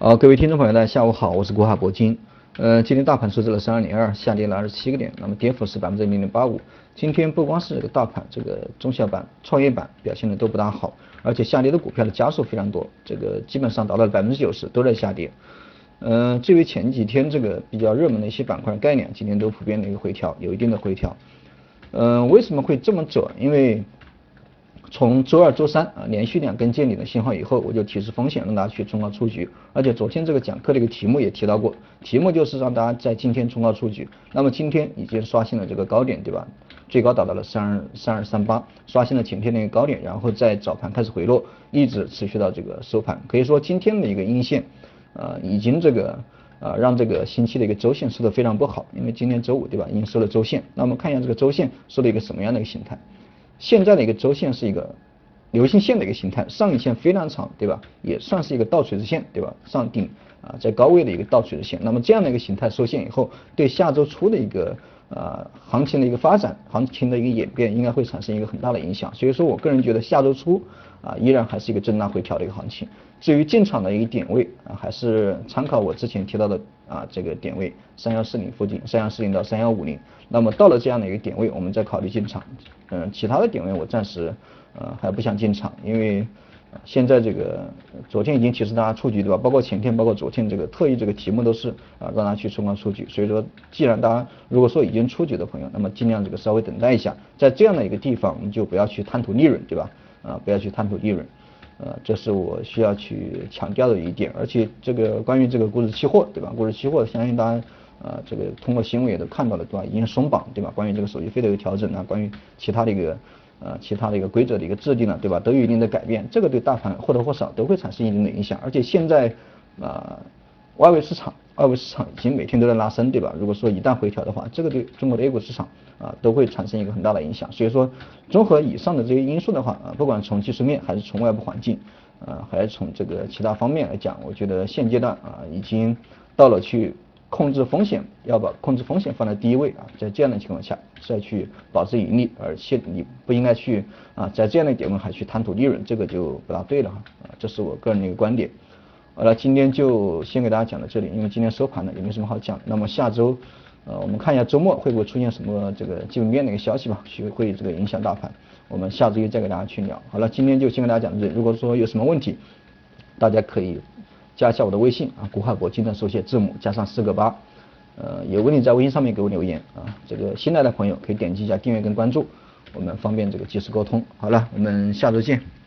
好，各位听众朋友，大家下午好，我是国海铂金。呃，今天大盘收在了三二零二，下跌了二十七个点，那么跌幅是百分之零点八五。今天不光是这个大盘，这个中小板、创业板表现的都不大好，而且下跌的股票的家数非常多，这个基本上达到了百分之九十都在下跌。嗯，至于前几天这个比较热门的一些板块概念，今天都普遍的一个回调，有一定的回调。嗯，为什么会这么走？因为从周二、周三啊连续两根见顶的信号以后，我就提示风险，让大家去冲高出局。而且昨天这个讲课的一个题目也提到过，题目就是让大家在今天冲高出局。那么今天已经刷新了这个高点，对吧？最高达到了三二三二三八，刷新了前天的一个高点，然后在早盘开始回落，一直持续到这个收盘。可以说今天的一个阴线，呃，已经这个呃让这个星期的一个周线收的非常不好，因为今天周五对吧？已经收了周线。那我们看一下这个周线收了一个什么样的一个形态？现在的一个周线是一个流星线的一个形态，上影线非常长，对吧？也算是一个倒垂直线，对吧？上顶啊，在高位的一个倒垂直线。那么这样的一个形态收线以后，对下周初的一个呃行情的一个发展，行情的一个演变，应该会产生一个很大的影响。所以说我个人觉得下周初啊，依然还是一个震荡回调的一个行情。至于进场的一个点位啊，还是参考我之前提到的啊这个点位三幺四零附近，三幺四零到三幺五零。那么到了这样的一个点位，我们再考虑进场。嗯，其他的点位我暂时呃还不想进场，因为现在这个昨天已经提示大家出局对吧？包括前天，包括昨天这个特意这个题目都是啊让大家去冲高出局。所以说，既然大家如果说已经出局的朋友，那么尽量这个稍微等待一下，在这样的一个地方，我们就不要去贪图利润对吧？啊，不要去贪图利润。呃，这是我需要去强调的一点。而且这个关于这个股指期货对吧？股指期货相信大家。啊，这个通过新闻也都看到了，对吧？已经松绑，对吧？关于这个手续费的一个调整啊，关于其他的一个呃其他的一个规则的一个制定呢，对吧？都有一定的改变，这个对大盘或多或少都会产生一定的影响。而且现在啊，外围市场外围市场已经每天都在拉升，对吧？如果说一旦回调的话，这个对中国的 A 股市场啊都会产生一个很大的影响。所以说，综合以上的这些因素的话啊，不管从技术面还是从外部环境啊，还是从这个其他方面来讲，我觉得现阶段啊已经到了去。控制风险，要把控制风险放在第一位啊，在这样的情况下再去保持盈利，而且你不应该去啊，在这样的点位还去贪图利润，这个就不大对了哈啊，这是我个人的一个观点。好了，今天就先给大家讲到这里，因为今天收盘了也没什么好讲。那么下周呃，我们看一下周末会不会出现什么这个基本面的一个消息吧，会会这个影响大盘。我们下周一再给大家去聊。好了，今天就先给大家讲到这里。如果说有什么问题，大家可以。加一下我的微信啊，古海国金的手写字母加上四个八，呃，有问题在微信上面给我留言啊。这个新来的朋友可以点击一下订阅跟关注，我们方便这个及时沟通。好了，我们下周见。